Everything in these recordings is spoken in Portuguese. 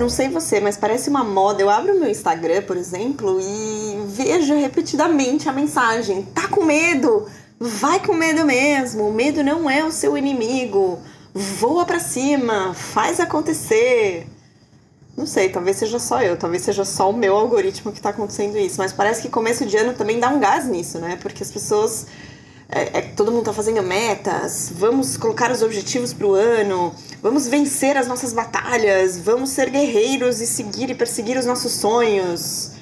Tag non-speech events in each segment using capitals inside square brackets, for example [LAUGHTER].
Não sei você, mas parece uma moda. Eu abro meu Instagram, por exemplo, e vejo repetidamente a mensagem: tá com medo? Vai com medo mesmo. O medo não é o seu inimigo. Voa para cima, faz acontecer. Não sei, talvez seja só eu, talvez seja só o meu algoritmo que tá acontecendo isso, mas parece que começo de ano também dá um gás nisso, né? Porque as pessoas é, é, todo mundo tá fazendo metas, vamos colocar os objetivos pro ano, vamos vencer as nossas batalhas, vamos ser guerreiros e seguir e perseguir os nossos sonhos.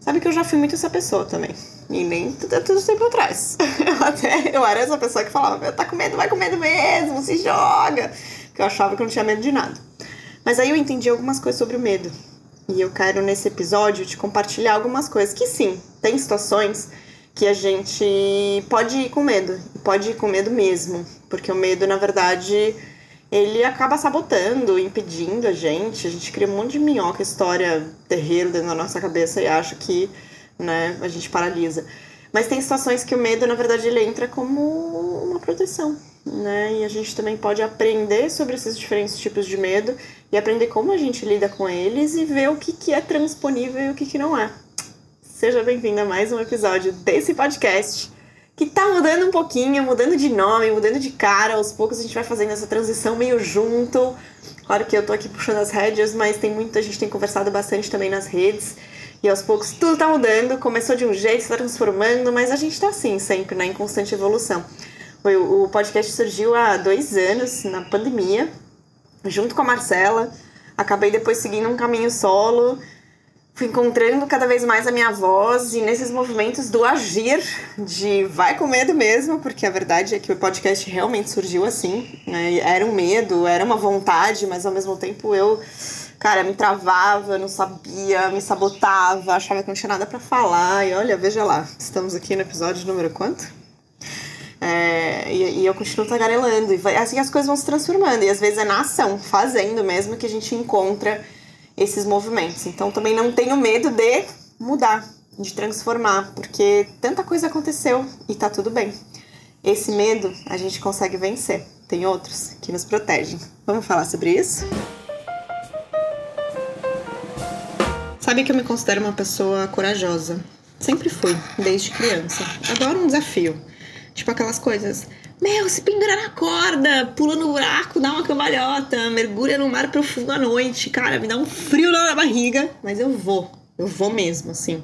Sabe que eu já fui muito essa pessoa também. E nem tudo, tudo tempo atrás. [LAUGHS] Eu até eu era essa pessoa que falava, tá com medo, vai com medo mesmo, se joga. Que eu achava que eu não tinha medo de nada. Mas aí eu entendi algumas coisas sobre o medo. E eu quero nesse episódio te compartilhar algumas coisas que sim, tem situações que a gente pode ir com medo, pode ir com medo mesmo, porque o medo, na verdade, ele acaba sabotando, impedindo a gente. A gente cria um monte de minhoca, história terreiro dentro da nossa cabeça e acha que né, a gente paralisa. Mas tem situações que o medo, na verdade, ele entra como uma proteção, né? E a gente também pode aprender sobre esses diferentes tipos de medo e aprender como a gente lida com eles e ver o que, que é transponível e o que, que não é. Seja bem-vindo a mais um episódio desse podcast que tá mudando um pouquinho, mudando de nome, mudando de cara. Aos poucos a gente vai fazendo essa transição meio junto. Claro que eu tô aqui puxando as rédeas, mas tem muita gente tem conversado bastante também nas redes. E aos poucos tudo tá mudando, começou de um jeito, se tá transformando, mas a gente tá assim sempre, né, em constante evolução. O, podcast surgiu há dois anos, na pandemia, junto com a Marcela. Acabei depois seguindo um caminho solo fui encontrando cada vez mais a minha voz e nesses movimentos do agir, de vai com medo mesmo, porque a verdade é que o podcast realmente surgiu assim. Né? Era um medo, era uma vontade, mas ao mesmo tempo eu, cara, me travava, não sabia, me sabotava, achava que não tinha nada para falar. E olha, veja lá, estamos aqui no episódio número quanto? É, e, e, eu continuo tagarelando. E vai, assim as coisas vão se transformando. E às vezes é na ação, fazendo mesmo, que a gente encontra esses movimentos. Então também não tenho medo de mudar, de transformar, porque tanta coisa aconteceu e tá tudo bem. Esse medo a gente consegue vencer. Tem outros que nos protegem. Vamos falar sobre isso? Sabe que eu me considero uma pessoa corajosa. Sempre fui, desde criança. Adoro um desafio. Tipo aquelas coisas. Meu, se pendura na corda, pula no buraco, dá uma cambalhota, mergulha no mar profundo à noite. Cara, me dá um frio na barriga, mas eu vou. Eu vou mesmo, assim.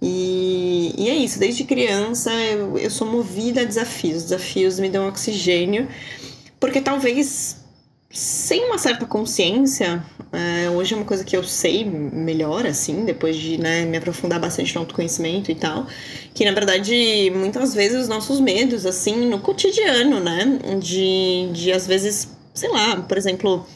E, e é isso, desde criança eu, eu sou movida a desafios. Desafios me dão oxigênio, porque talvez sem uma certa consciência, é, hoje é uma coisa que eu sei melhor, assim, depois de né, me aprofundar bastante no autoconhecimento e tal, que na verdade muitas vezes os nossos medos, assim, no cotidiano, né, de, de às vezes, sei lá, por exemplo,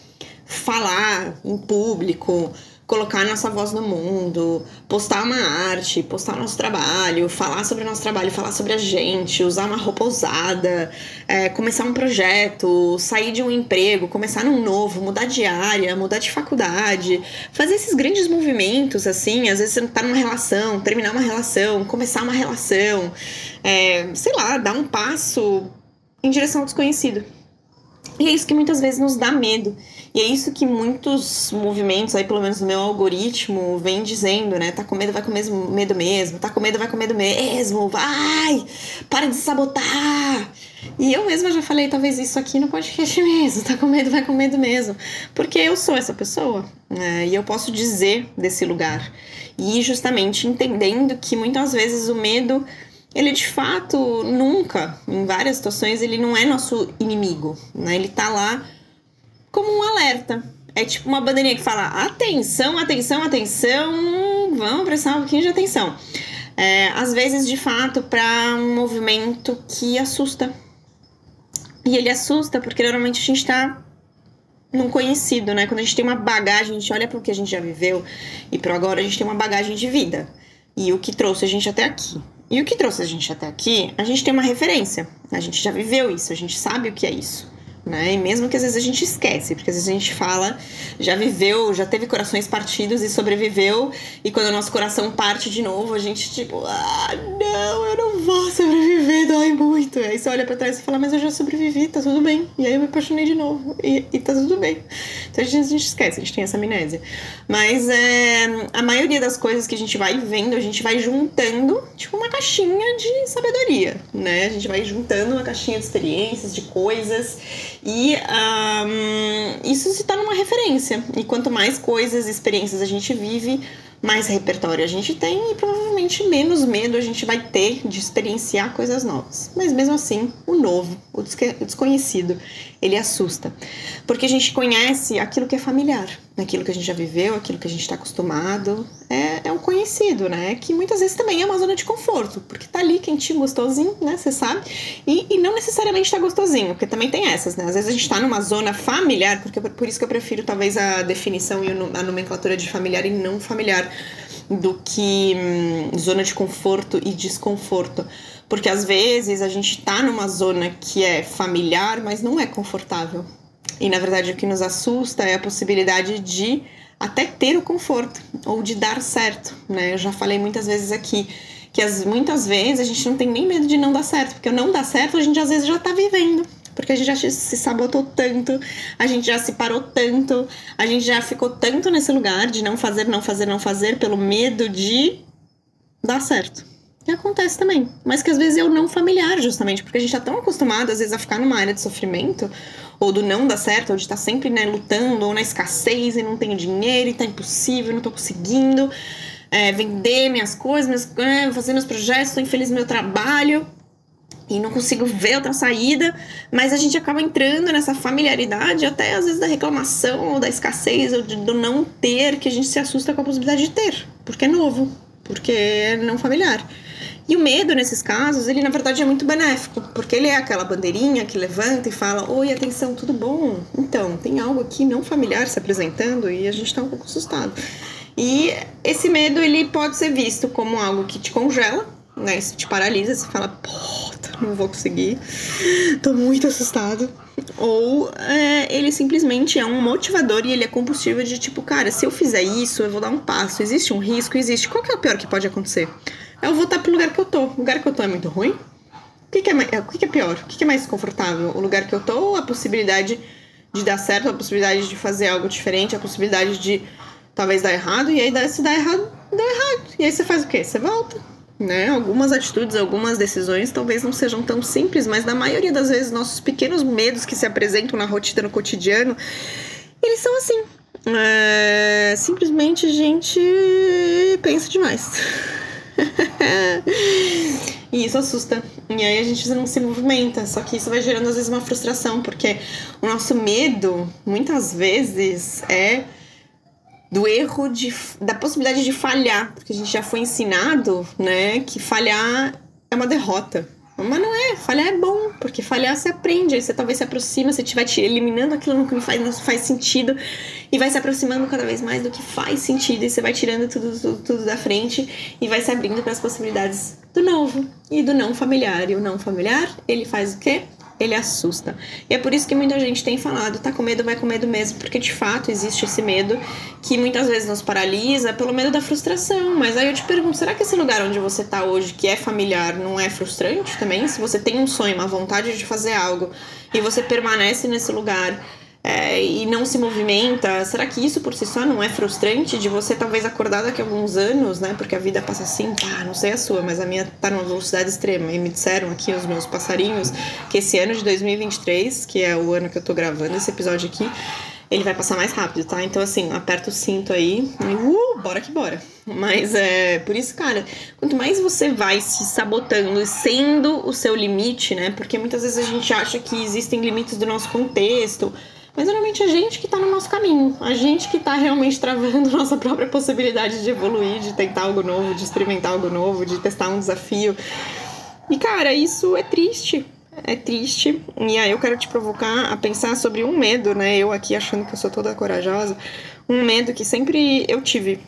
falar em público, colocar nossa voz no mundo, postar uma arte, postar nosso trabalho, falar sobre o nosso trabalho, falar sobre a gente, usar uma roupa ousada, é, começar um projeto, sair de um emprego, começar num novo, mudar de área, mudar de faculdade, fazer esses grandes movimentos, assim, às vezes você tá numa relação, terminar uma relação, começar uma relação, é, sei lá, dar um passo em direção ao desconhecido. E é isso que muitas vezes nos dá medo. E é isso que muitos movimentos, aí pelo menos no meu algoritmo, vem dizendo, né? Tá com medo, vai com medo mesmo. Tá com medo, vai com medo mesmo. Vai! Para de sabotar! E eu mesma já falei talvez isso aqui no podcast [LAUGHS] mesmo. Tá com medo, vai com medo mesmo. Porque eu sou essa pessoa. Né? E eu posso dizer desse lugar. E justamente entendendo que muitas vezes o medo ele de fato nunca, em várias situações, ele não é nosso inimigo, né? Ele tá lá como um alerta. É tipo uma bandeirinha que fala: atenção, atenção, atenção, vamos prestar um pouquinho de atenção. É, às vezes, de fato, para um movimento que assusta. E ele assusta porque normalmente a gente tá num conhecido, né? Quando a gente tem uma bagagem, a gente olha para o que a gente já viveu e para agora a gente tem uma bagagem de vida. E o que trouxe a gente até aqui. E o que trouxe a gente até aqui, a gente tem uma referência. A gente já viveu isso, a gente sabe o que é isso. Né? E mesmo que às vezes a gente esquece, porque às vezes a gente fala, já viveu, já teve corações partidos e sobreviveu, e quando o nosso coração parte de novo, a gente tipo, ah, não, eu não vou sobreviver, dói muito. E aí você olha para trás e fala, mas eu já sobrevivi, tá tudo bem. E aí eu me apaixonei de novo, e, e tá tudo bem. Então a gente, a gente esquece, a gente tem essa amnésia. Mas é, a maioria das coisas que a gente vai vendo, a gente vai juntando, tipo uma caixinha de sabedoria, né? A gente vai juntando uma caixinha de experiências, de coisas, e um, isso se torna uma referência. E quanto mais coisas, experiências a gente vive, mais repertório a gente tem e provavelmente menos medo a gente vai ter de experienciar coisas novas. Mas mesmo assim, o novo, o desconhecido, ele assusta. Porque a gente conhece aquilo que é familiar, aquilo que a gente já viveu, aquilo que a gente está acostumado. É, é um conhecido, né? Que muitas vezes também é uma zona de conforto, porque tá ali quentinho, gostosinho, né? Você sabe. E, e não necessariamente tá gostosinho, porque também tem essas, né? Às vezes a gente tá numa zona familiar, porque por isso que eu prefiro talvez a definição e a nomenclatura de familiar e não familiar do que hum, zona de conforto e desconforto. Porque às vezes a gente tá numa zona que é familiar, mas não é confortável. E na verdade o que nos assusta é a possibilidade de até ter o conforto ou de dar certo, né? Eu já falei muitas vezes aqui que as, muitas vezes a gente não tem nem medo de não dar certo, porque o não dar certo a gente às vezes já tá vivendo. Porque a gente já se sabotou tanto, a gente já se parou tanto, a gente já ficou tanto nesse lugar de não fazer, não fazer, não fazer, pelo medo de dar certo. Acontece também. Mas que às vezes é o não familiar, justamente, porque a gente tá tão acostumado, às vezes, a ficar numa área de sofrimento, ou do não dar certo, ou de estar tá sempre né, lutando, ou na escassez e não tenho dinheiro e tá impossível, não tô conseguindo é, vender minhas coisas, é, fazer meus projetos, tô infeliz no meu trabalho e não consigo ver outra saída, mas a gente acaba entrando nessa familiaridade, até às vezes da reclamação, ou da escassez, ou de, do não ter, que a gente se assusta com a possibilidade de ter, porque é novo, porque é não familiar. E o medo, nesses casos, ele na verdade é muito benéfico, porque ele é aquela bandeirinha que levanta e fala: Oi, atenção, tudo bom? Então, tem algo aqui não familiar se apresentando e a gente está um pouco assustado. E esse medo, ele pode ser visto como algo que te congela, né? Isso te paralisa, você fala: Puta, não vou conseguir, tô muito assustado. Ou é, ele simplesmente é um motivador e ele é combustível de tipo, cara, se eu fizer isso, eu vou dar um passo. Existe um risco? Existe. Qual que é o pior que pode acontecer? Eu voltar pro lugar que eu tô. O lugar que eu tô é muito ruim? O que, que, é, o que, que é pior? O que, que é mais confortável? O lugar que eu tô ou a possibilidade de dar certo, a possibilidade de fazer algo diferente, a possibilidade de talvez dar errado, e aí se dá errado, dá errado. E aí você faz o quê? Você volta. Né? Algumas atitudes, algumas decisões talvez não sejam tão simples, mas na maioria das vezes nossos pequenos medos que se apresentam na rotina, no cotidiano, eles são assim. É... Simplesmente a gente pensa demais. [LAUGHS] [LAUGHS] e isso assusta. E aí a gente não se movimenta. Só que isso vai gerando às vezes uma frustração, porque o nosso medo, muitas vezes, é do erro de, da possibilidade de falhar, porque a gente já foi ensinado, né, que falhar é uma derrota. Mas não é, falhar é bom, porque falhar você aprende, aí você talvez se aproxima, você estiver eliminando aquilo que não faz, não faz sentido e vai se aproximando cada vez mais do que faz sentido e você vai tirando tudo, tudo, tudo da frente e vai se abrindo para as possibilidades do novo e do não familiar. E o não familiar, ele faz o quê? Ele assusta. E é por isso que muita gente tem falado, tá com medo, vai com medo mesmo, porque de fato existe esse medo que muitas vezes nos paralisa pelo medo da frustração. Mas aí eu te pergunto, será que esse lugar onde você tá hoje, que é familiar, não é frustrante também? Se você tem um sonho, uma vontade de fazer algo e você permanece nesse lugar é, e não se movimenta, será que isso por si só não é frustrante de você talvez acordar daqui a alguns anos, né? Porque a vida passa assim, pá, não sei a sua, mas a minha tá numa velocidade extrema. E me disseram aqui os meus passarinhos que esse ano de 2023, que é o ano que eu tô gravando esse episódio aqui, ele vai passar mais rápido, tá? Então, assim, aperta o cinto aí e uh, bora que bora. Mas é por isso, cara, quanto mais você vai se sabotando, sendo o seu limite, né? Porque muitas vezes a gente acha que existem limites do nosso contexto mas geralmente a gente que está no nosso caminho, a gente que está realmente travando [LAUGHS] nossa própria possibilidade de evoluir, de tentar algo novo, de experimentar algo novo, de testar um desafio. E cara, isso é triste. É triste. E aí eu quero te provocar a pensar sobre um medo, né? Eu aqui achando que eu sou toda corajosa, um medo que sempre eu tive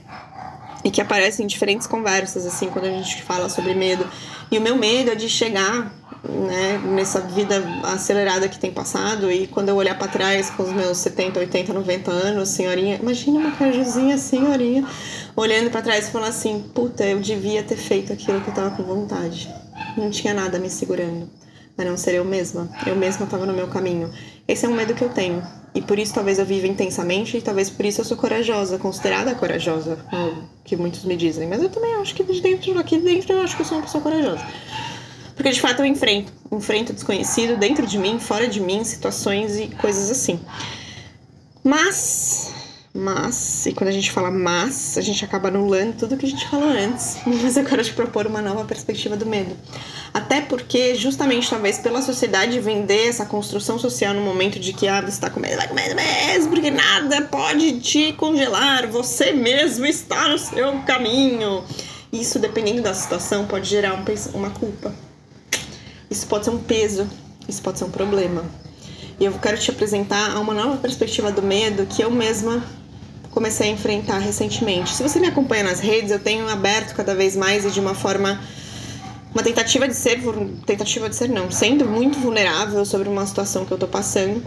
e que aparece em diferentes conversas, assim, quando a gente fala sobre medo. E o meu medo é de chegar né, nessa vida acelerada que tem passado, e quando eu olhar para trás com os meus 70, 80, 90 anos, senhorinha, imagina uma cajuzinha, senhorinha, olhando para trás e falando assim: puta, eu devia ter feito aquilo que eu tava com vontade. Não tinha nada me segurando, a não ser eu mesma. Eu mesma tava no meu caminho. Esse é um medo que eu tenho. E por isso talvez eu viva intensamente e talvez por isso eu sou corajosa, considerada corajosa, que muitos me dizem. Mas eu também acho que de dentro, aqui dentro eu acho que eu sou uma pessoa corajosa. Porque de fato eu enfrento, enfrento desconhecido dentro de mim, fora de mim, situações e coisas assim. Mas mas, e quando a gente fala mas, a gente acaba anulando tudo que a gente falou antes. [LAUGHS] Mas eu quero te propor uma nova perspectiva do medo. Até porque, justamente, talvez pela sociedade vender essa construção social no momento de que, ah, você tá com medo, vai com medo mesmo, porque nada pode te congelar, você mesmo está no seu caminho. Isso, dependendo da situação, pode gerar um, uma culpa. Isso pode ser um peso, isso pode ser um problema. E eu quero te apresentar uma nova perspectiva do medo que eu mesma comecei a enfrentar recentemente. Se você me acompanha nas redes, eu tenho aberto cada vez mais e de uma forma uma tentativa de ser tentativa de ser não, sendo muito vulnerável sobre uma situação que eu tô passando.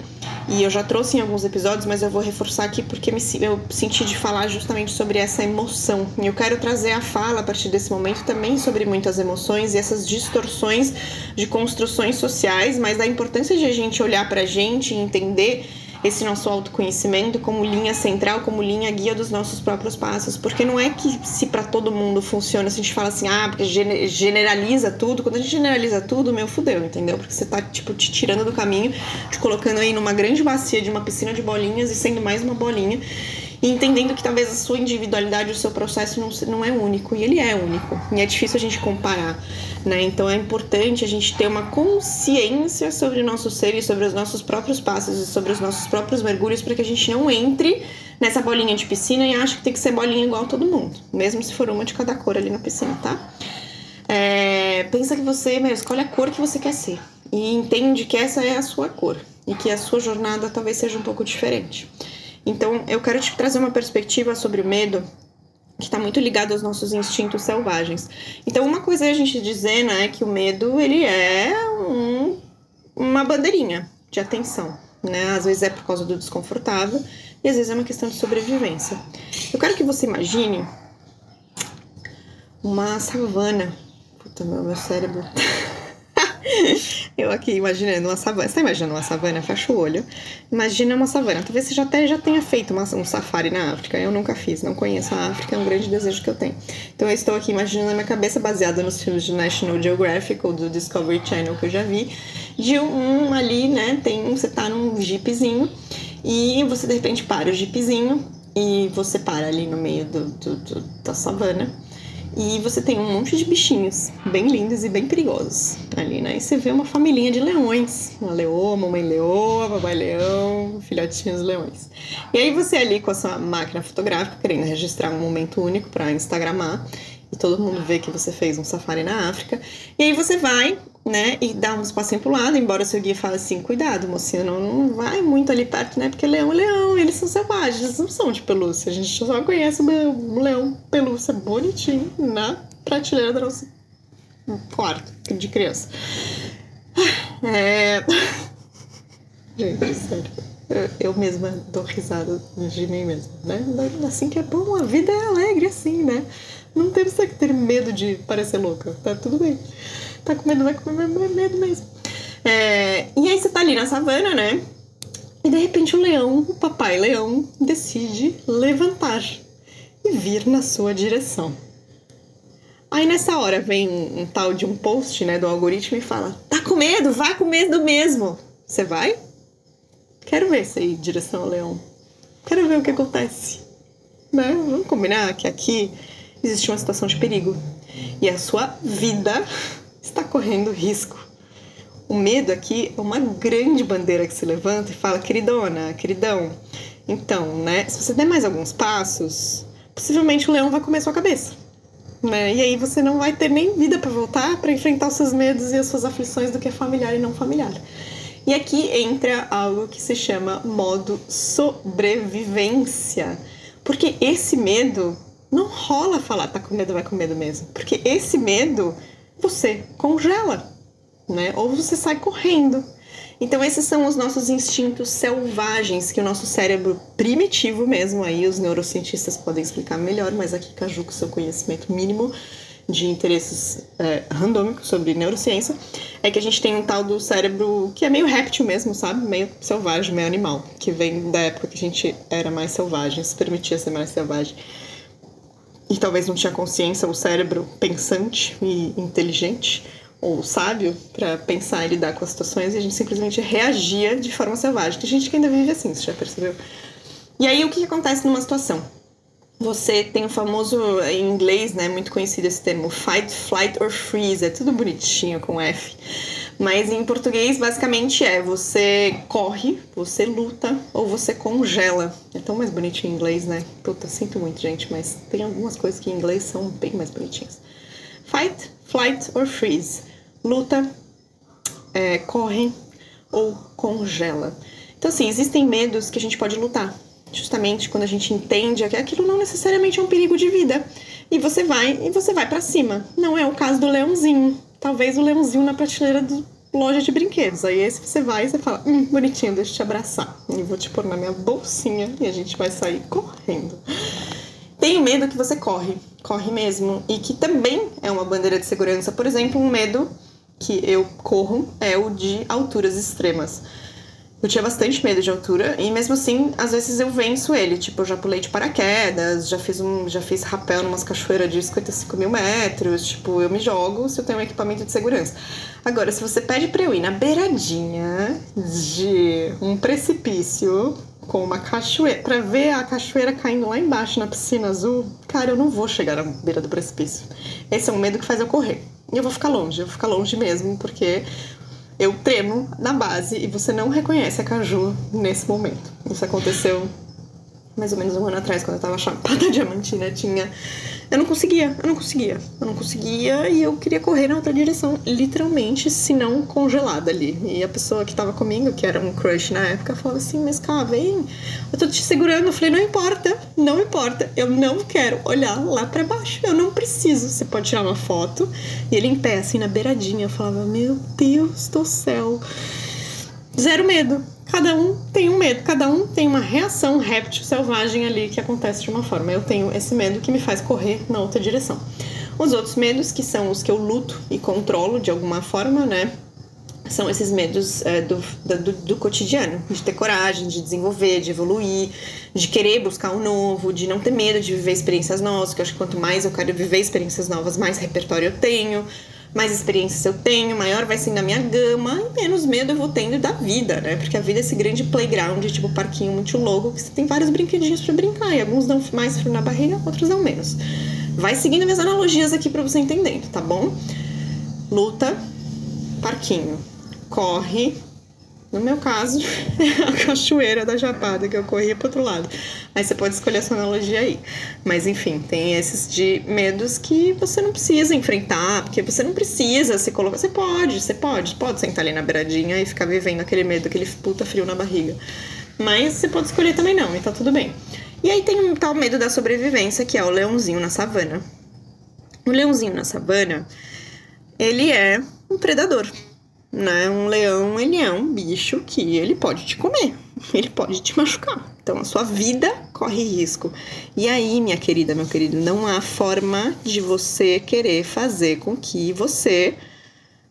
E eu já trouxe em alguns episódios, mas eu vou reforçar aqui porque me, eu senti de falar justamente sobre essa emoção. E eu quero trazer a fala a partir desse momento também sobre muitas emoções e essas distorções de construções sociais, mas da importância de a gente olhar pra gente e entender esse nosso autoconhecimento como linha central, como linha guia dos nossos próprios passos. Porque não é que se para todo mundo funciona, se a gente fala assim, ah, porque generaliza tudo. Quando a gente generaliza tudo, meu, fudeu, entendeu? Porque você tá, tipo, te tirando do caminho, te colocando aí numa grande bacia de uma piscina de bolinhas e sendo mais uma bolinha e entendendo que talvez a sua individualidade, o seu processo não, não é único, e ele é único, e é difícil a gente comparar, né? Então é importante a gente ter uma consciência sobre o nosso ser e sobre os nossos próprios passos e sobre os nossos próprios mergulhos para que a gente não entre nessa bolinha de piscina e ache que tem que ser bolinha igual a todo mundo, mesmo se for uma de cada cor ali na piscina, tá? É, pensa que você meu, escolhe a cor que você quer ser e entende que essa é a sua cor e que a sua jornada talvez seja um pouco diferente. Então, eu quero te trazer uma perspectiva sobre o medo que está muito ligado aos nossos instintos selvagens. Então, uma coisa é a gente dizer, né, que o medo ele é um, uma bandeirinha de atenção, né? Às vezes é por causa do desconfortável e às vezes é uma questão de sobrevivência. Eu quero que você imagine uma savana. Puta, meu, meu cérebro. [LAUGHS] [LAUGHS] Eu aqui imaginando uma savana. Você tá imaginando uma savana? Fecha o olho. Imagina uma savana. Talvez você já até já tenha feito uma, um safari na África. Eu nunca fiz, não conheço a África, é um grande desejo que eu tenho. Então eu estou aqui imaginando na minha cabeça, baseada nos filmes de National Geographic ou do Discovery Channel que eu já vi, de um, um ali, né? Tem você tá num jeepzinho e você de repente para o jeepzinho e você para ali no meio do, do, do da savana e você tem um monte de bichinhos bem lindos e bem perigosos ali, né? E você vê uma família de leões. Uma leoa, mamãe leoa, papai leão, filhotinhos leões. E aí você ali com a sua máquina fotográfica, querendo registrar um momento único para Instagramar, todo mundo vê que você fez um safari na África. E aí você vai, né, e dá uns passinhos pro lado, embora seu guia fale assim, cuidado, mocinha, não, não vai muito ali perto, né, porque leão é leão, eles são selvagens, eles não são de pelúcia, a gente só conhece o leão pelúcia bonitinho na prateleira do nosso quarto de criança. É... [LAUGHS] Gente, sério. Eu, mesma dou risada de mim mesma, né? Assim que é bom, a vida é alegre assim, né? Não temos que ter medo de parecer louca, tá tudo bem. Tá com medo, vai com medo mesmo. É, e aí você tá ali na savana, né? E de repente o leão, o papai leão, decide levantar e vir na sua direção. Aí nessa hora vem um, um tal de um post, né, do algoritmo e fala: "Tá com medo? Vai com medo mesmo". Você vai? Quero ver ir em direção ao leão. Quero ver o que acontece. Né? Vamos combinar que aqui existe uma situação de perigo e a sua vida está correndo risco. O medo aqui é uma grande bandeira que se levanta e fala, queridona, queridão, então, né, se você der mais alguns passos, possivelmente o leão vai comer sua cabeça. Né? E aí você não vai ter nem vida para voltar para enfrentar os seus medos e as suas aflições do que é familiar e não familiar. E aqui entra algo que se chama modo sobrevivência. Porque esse medo não rola falar tá com medo, vai com medo mesmo. Porque esse medo você congela. né? Ou você sai correndo. Então esses são os nossos instintos selvagens que o nosso cérebro primitivo mesmo, aí os neurocientistas podem explicar melhor, mas aqui Caju com seu conhecimento mínimo de interesses é, randômicos sobre neurociência, é que a gente tem um tal do cérebro que é meio réptil mesmo, sabe? Meio selvagem, meio animal, que vem da época que a gente era mais selvagem, se permitia ser mais selvagem. E talvez não tinha consciência, o cérebro pensante e inteligente ou sábio para pensar e lidar com as situações e a gente simplesmente reagia de forma selvagem. Tem gente que ainda vive assim, você já percebeu? E aí o que acontece numa situação? Você tem o famoso em inglês, né, muito conhecido esse termo fight, flight or freeze, é tudo bonitinho com F. Mas em português basicamente é você corre, você luta ou você congela. É tão mais bonitinho em inglês, né? Puta, sinto muito, gente, mas tem algumas coisas que em inglês são bem mais bonitinhas. Fight, flight or freeze. Luta, é, corre ou congela. Então, assim, existem medos que a gente pode lutar justamente quando a gente entende que aquilo não necessariamente é um perigo de vida. E você vai e você vai para cima. Não é o caso do leãozinho. Talvez o leãozinho na prateleira do loja de brinquedos. Aí esse você vai e você fala, hum, bonitinho, deixa eu te abraçar. E vou te pôr na minha bolsinha e a gente vai sair correndo. Tenho medo que você corre, corre mesmo. E que também é uma bandeira de segurança. Por exemplo, um medo que eu corro é o de alturas extremas. Eu tinha bastante medo de altura e mesmo assim, às vezes eu venço ele. Tipo, eu já pulei de paraquedas, já fiz um, já fiz rapel numas cachoeiras de 55 mil metros. Tipo, eu me jogo se eu tenho um equipamento de segurança. Agora, se você pede pra eu ir na beiradinha de um precipício com uma cachoeira, pra ver a cachoeira caindo lá embaixo na piscina azul, cara, eu não vou chegar na beira do precipício. Esse é um medo que faz eu correr. E eu vou ficar longe, eu vou ficar longe mesmo, porque eu tremo na base e você não reconhece a Caju nesse momento. Isso aconteceu mais ou menos um ano atrás, quando eu tava chapada [LAUGHS] diamantina, tinha. Eu não conseguia, eu não conseguia. Eu não conseguia e eu queria correr na outra direção, literalmente, se não congelada ali. E a pessoa que tava comigo, que era um crush na época, falava assim: Mas cá, vem, eu tô te segurando. Eu falei: Não importa, não importa, eu não quero olhar lá para baixo, eu não preciso. Você pode tirar uma foto. E ele em pé, assim, na beiradinha, eu falava: Meu Deus do céu. Zero medo cada um tem um medo, cada um tem uma reação réptil selvagem ali que acontece de uma forma. Eu tenho esse medo que me faz correr na outra direção. Os outros medos, que são os que eu luto e controlo de alguma forma, né? São esses medos é, do, do, do, cotidiano, de ter coragem, de desenvolver, de evoluir, de querer buscar um novo, de não ter medo de viver experiências novas, que eu acho que quanto mais eu quero viver experiências novas, mais repertório eu tenho mais experiências eu tenho, maior vai sendo a minha gama e menos medo eu vou tendo da vida, né? Porque a vida é esse grande playground, tipo parquinho muito louco, que você tem vários brinquedinhos para brincar e alguns dão mais frio na barriga, outros dão menos. Vai seguindo minhas analogias aqui para você entender, tá bom? Luta, parquinho. Corre, no meu caso, é [LAUGHS] a cachoeira da Chapada, que eu corria pro outro lado. Aí você pode escolher a sua analogia aí. Mas enfim, tem esses de medos que você não precisa enfrentar, porque você não precisa se colocar. Você pode, você pode, pode sentar ali na beiradinha e ficar vivendo aquele medo, aquele puta frio na barriga. Mas você pode escolher também não, e tá tudo bem. E aí tem um tal medo da sobrevivência, que é o leãozinho na savana. O leãozinho na savana, ele é um predador né? Um leão, ele é um bicho que ele pode te comer, ele pode te machucar. Então a sua vida corre risco. E aí, minha querida, meu querido, não há forma de você querer fazer com que você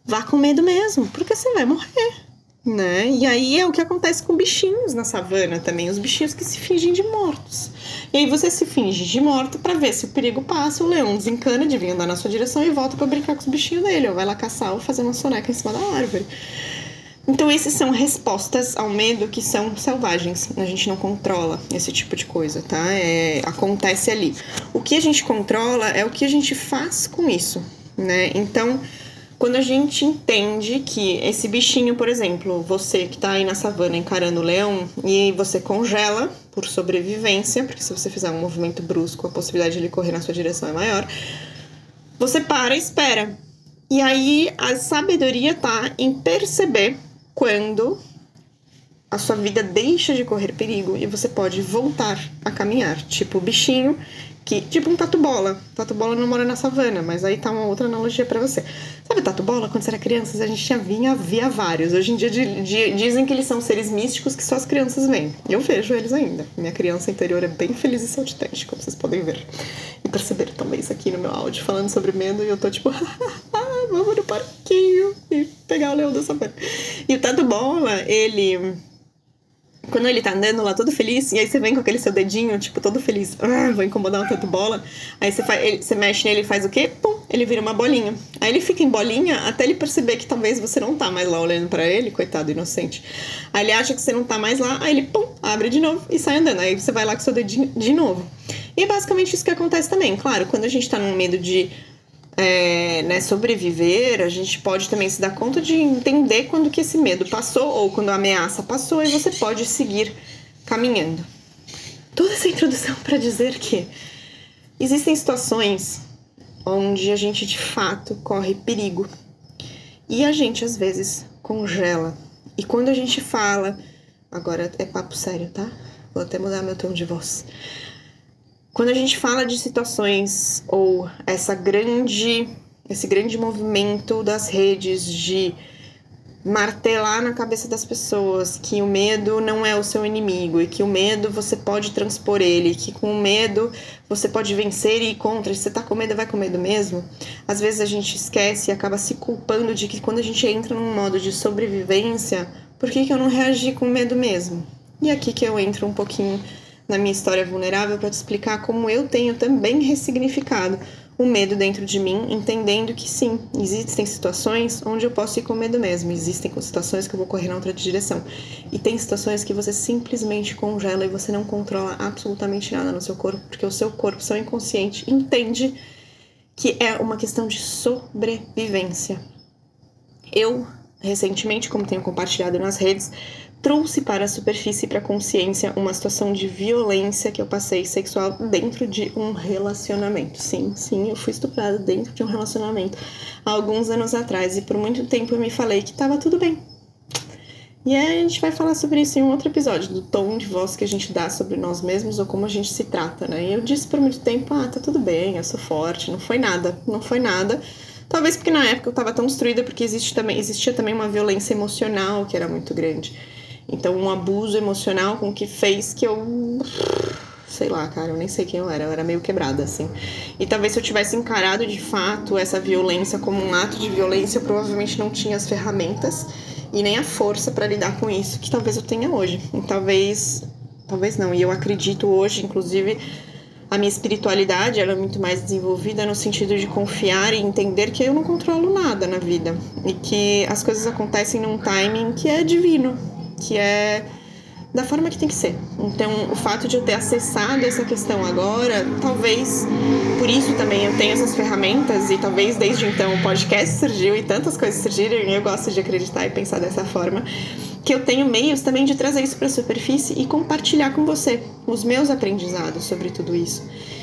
vá com medo mesmo, porque você vai morrer né? E aí é o que acontece com bichinhos na savana também, os bichinhos que se fingem de mortos. E aí você se finge de morto para ver se o perigo passa, o leão desencana de vir andar na sua direção e volta para brincar com os bichinhos dele, ou vai lá caçar ou fazer uma soneca em cima da árvore. Então, esses são respostas ao medo que são selvagens. A gente não controla esse tipo de coisa, tá? É, acontece ali. O que a gente controla é o que a gente faz com isso, né? Então, quando a gente entende que esse bichinho, por exemplo, você que está aí na savana encarando o leão e você congela por sobrevivência, porque se você fizer um movimento brusco, a possibilidade de ele correr na sua direção é maior, você para e espera. E aí a sabedoria tá em perceber quando a sua vida deixa de correr perigo e você pode voltar a caminhar. Tipo o bichinho Que, tipo um tatu-bola. Tatu-bola não mora na savana, mas aí tá uma outra analogia para você. Sabe tatu-bola? Quando você era criança, a gente tinha vinha, via vários. Hoje em dia de, de, dizem que eles são seres místicos que só as crianças veem. Eu vejo eles ainda. Minha criança interior é bem feliz e saltitante, como vocês podem ver. E perceber talvez aqui no meu áudio falando sobre medo e eu tô tipo, [LAUGHS] vamos no parquinho e pegar o leão da savana. E o tatu-bola, ele quando ele tá andando lá todo feliz, e aí você vem com aquele seu dedinho, tipo, todo feliz, ah, vou incomodar um tanto bola. Aí você, faz, ele, você mexe nele e faz o quê? Pum, ele vira uma bolinha. Aí ele fica em bolinha até ele perceber que talvez você não tá mais lá olhando para ele, coitado, inocente. Aí ele acha que você não tá mais lá, aí ele, pum, abre de novo e sai andando. Aí você vai lá com seu dedinho de novo. E é basicamente isso que acontece também. Claro, quando a gente tá num medo de é, né, sobreviver, a gente pode também se dar conta de entender quando que esse medo passou ou quando a ameaça passou e você pode seguir caminhando. Toda essa introdução para dizer que existem situações onde a gente de fato corre perigo e a gente às vezes congela. E quando a gente fala, agora é papo sério, tá? Vou até mudar meu tom de voz. Quando a gente fala de situações ou essa grande, esse grande movimento das redes de martelar na cabeça das pessoas que o medo não é o seu inimigo e que o medo você pode transpor ele, que com o medo você pode vencer e ir contra, e você tá com medo, vai com medo mesmo. Às vezes a gente esquece e acaba se culpando de que quando a gente entra num modo de sobrevivência, por que, que eu não reagi com medo mesmo? E aqui que eu entro um pouquinho na minha história vulnerável para te explicar como eu tenho também ressignificado o medo dentro de mim, entendendo que sim, existem situações onde eu posso ir com medo mesmo, existem situações que eu vou correr na outra direção. E tem situações que você simplesmente congela e você não controla absolutamente nada no seu corpo, porque o seu corpo, seu inconsciente, entende que é uma questão de sobrevivência. Eu, recentemente, como tenho compartilhado nas redes, trouxe para a superfície para a consciência uma situação de violência que eu passei sexual dentro de um relacionamento. Sim, sim, eu fui estuprada dentro de um relacionamento há alguns anos atrás e por muito tempo eu me falei que estava tudo bem. E aí a gente vai falar sobre isso em um outro episódio, do tom de voz que a gente dá sobre nós mesmos ou como a gente se trata, né? E eu disse por muito tempo, ah, tá tudo bem, eu sou forte, não foi nada, não foi nada. Talvez porque na época eu estava tão destruída porque existe também, existia também uma violência emocional que era muito grande. Então, um abuso emocional com que fez que eu. Sei lá, cara, eu nem sei quem eu era, eu era meio quebrada, assim. E talvez se eu tivesse encarado de fato essa violência como um ato de violência, eu provavelmente não tinha as ferramentas e nem a força para lidar com isso que talvez eu tenha hoje. E talvez. Talvez não, e eu acredito hoje, inclusive, a minha espiritualidade ela é muito mais desenvolvida no sentido de confiar e entender que eu não controlo nada na vida e que as coisas acontecem num timing que é divino, que é da forma que tem que ser. Então, o fato de eu ter acessado essa questão agora, talvez por isso também eu tenho essas ferramentas e talvez desde então o podcast surgiu e tantas coisas surgiram e eu gosto de acreditar e pensar dessa forma, que eu tenho meios também de trazer isso para a superfície e compartilhar com você os meus aprendizados sobre tudo isso.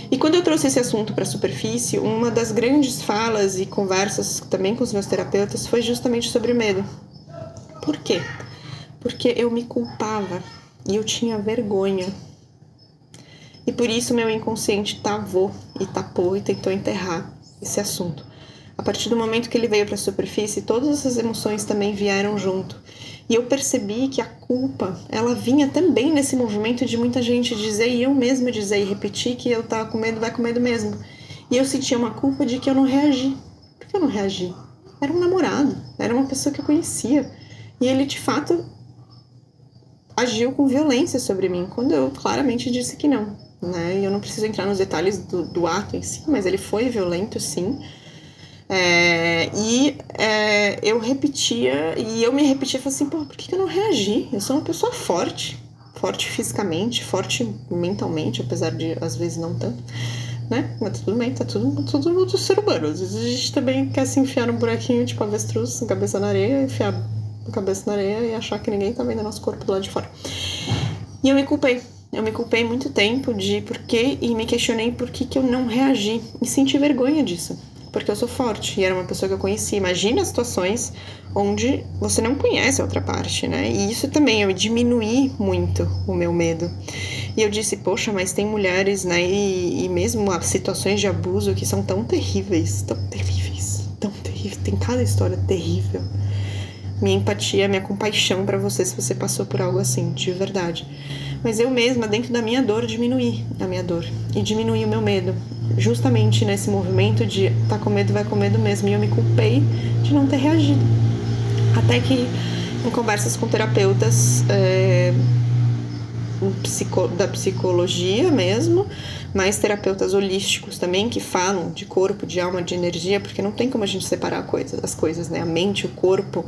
E quando eu trouxe esse assunto para a superfície, uma das grandes falas e conversas também com os meus terapeutas foi justamente sobre o medo. Por quê? Porque eu me culpava e eu tinha vergonha. E por isso meu inconsciente tavou e tapou e tentou enterrar esse assunto. A partir do momento que ele veio para a superfície, todas essas emoções também vieram junto. E eu percebi que a culpa, ela vinha também nesse movimento de muita gente dizer, e eu mesma dizer e repetir que eu tava com medo, vai com medo mesmo. E eu sentia uma culpa de que eu não reagi. Por que eu não reagi? Era um namorado, era uma pessoa que eu conhecia. E ele de fato agiu com violência sobre mim, quando eu claramente disse que não. Né? Eu não preciso entrar nos detalhes do, do ato em si, mas ele foi violento, sim. É, e é, eu repetia, e eu me repetia, falei assim, pô, por que eu não reagi? Eu sou uma pessoa forte, forte fisicamente, forte mentalmente, apesar de às vezes não tanto, né? Mas tudo bem, tá tudo, tudo do ser humano. Às vezes a gente também quer se enfiar num buraquinho, tipo avestruz, cabeça na areia, enfiar a cabeça na areia e achar que ninguém tá vendo nosso corpo do lado de fora. E eu me culpei. Eu me culpei muito tempo de por que e me questionei por que, que eu não reagi e senti vergonha disso. Porque eu sou forte e era uma pessoa que eu conhecia. Imagina situações onde você não conhece a outra parte, né? E isso também, eu diminuí muito o meu medo. E eu disse, poxa, mas tem mulheres, né? E, e mesmo as situações de abuso que são tão terríveis, tão terríveis, tão terríveis. Tem cada história terrível. Minha empatia, minha compaixão para você se você passou por algo assim, de verdade. Mas eu mesma, dentro da minha dor, diminuí a minha dor e diminuí o meu medo. Justamente nesse movimento de tá com medo, vai com medo mesmo. E eu me culpei de não ter reagido. Até que em conversas com terapeutas é, da psicologia mesmo, mais terapeutas holísticos também que falam de corpo, de alma, de energia, porque não tem como a gente separar coisa, as coisas, né? A mente, o corpo,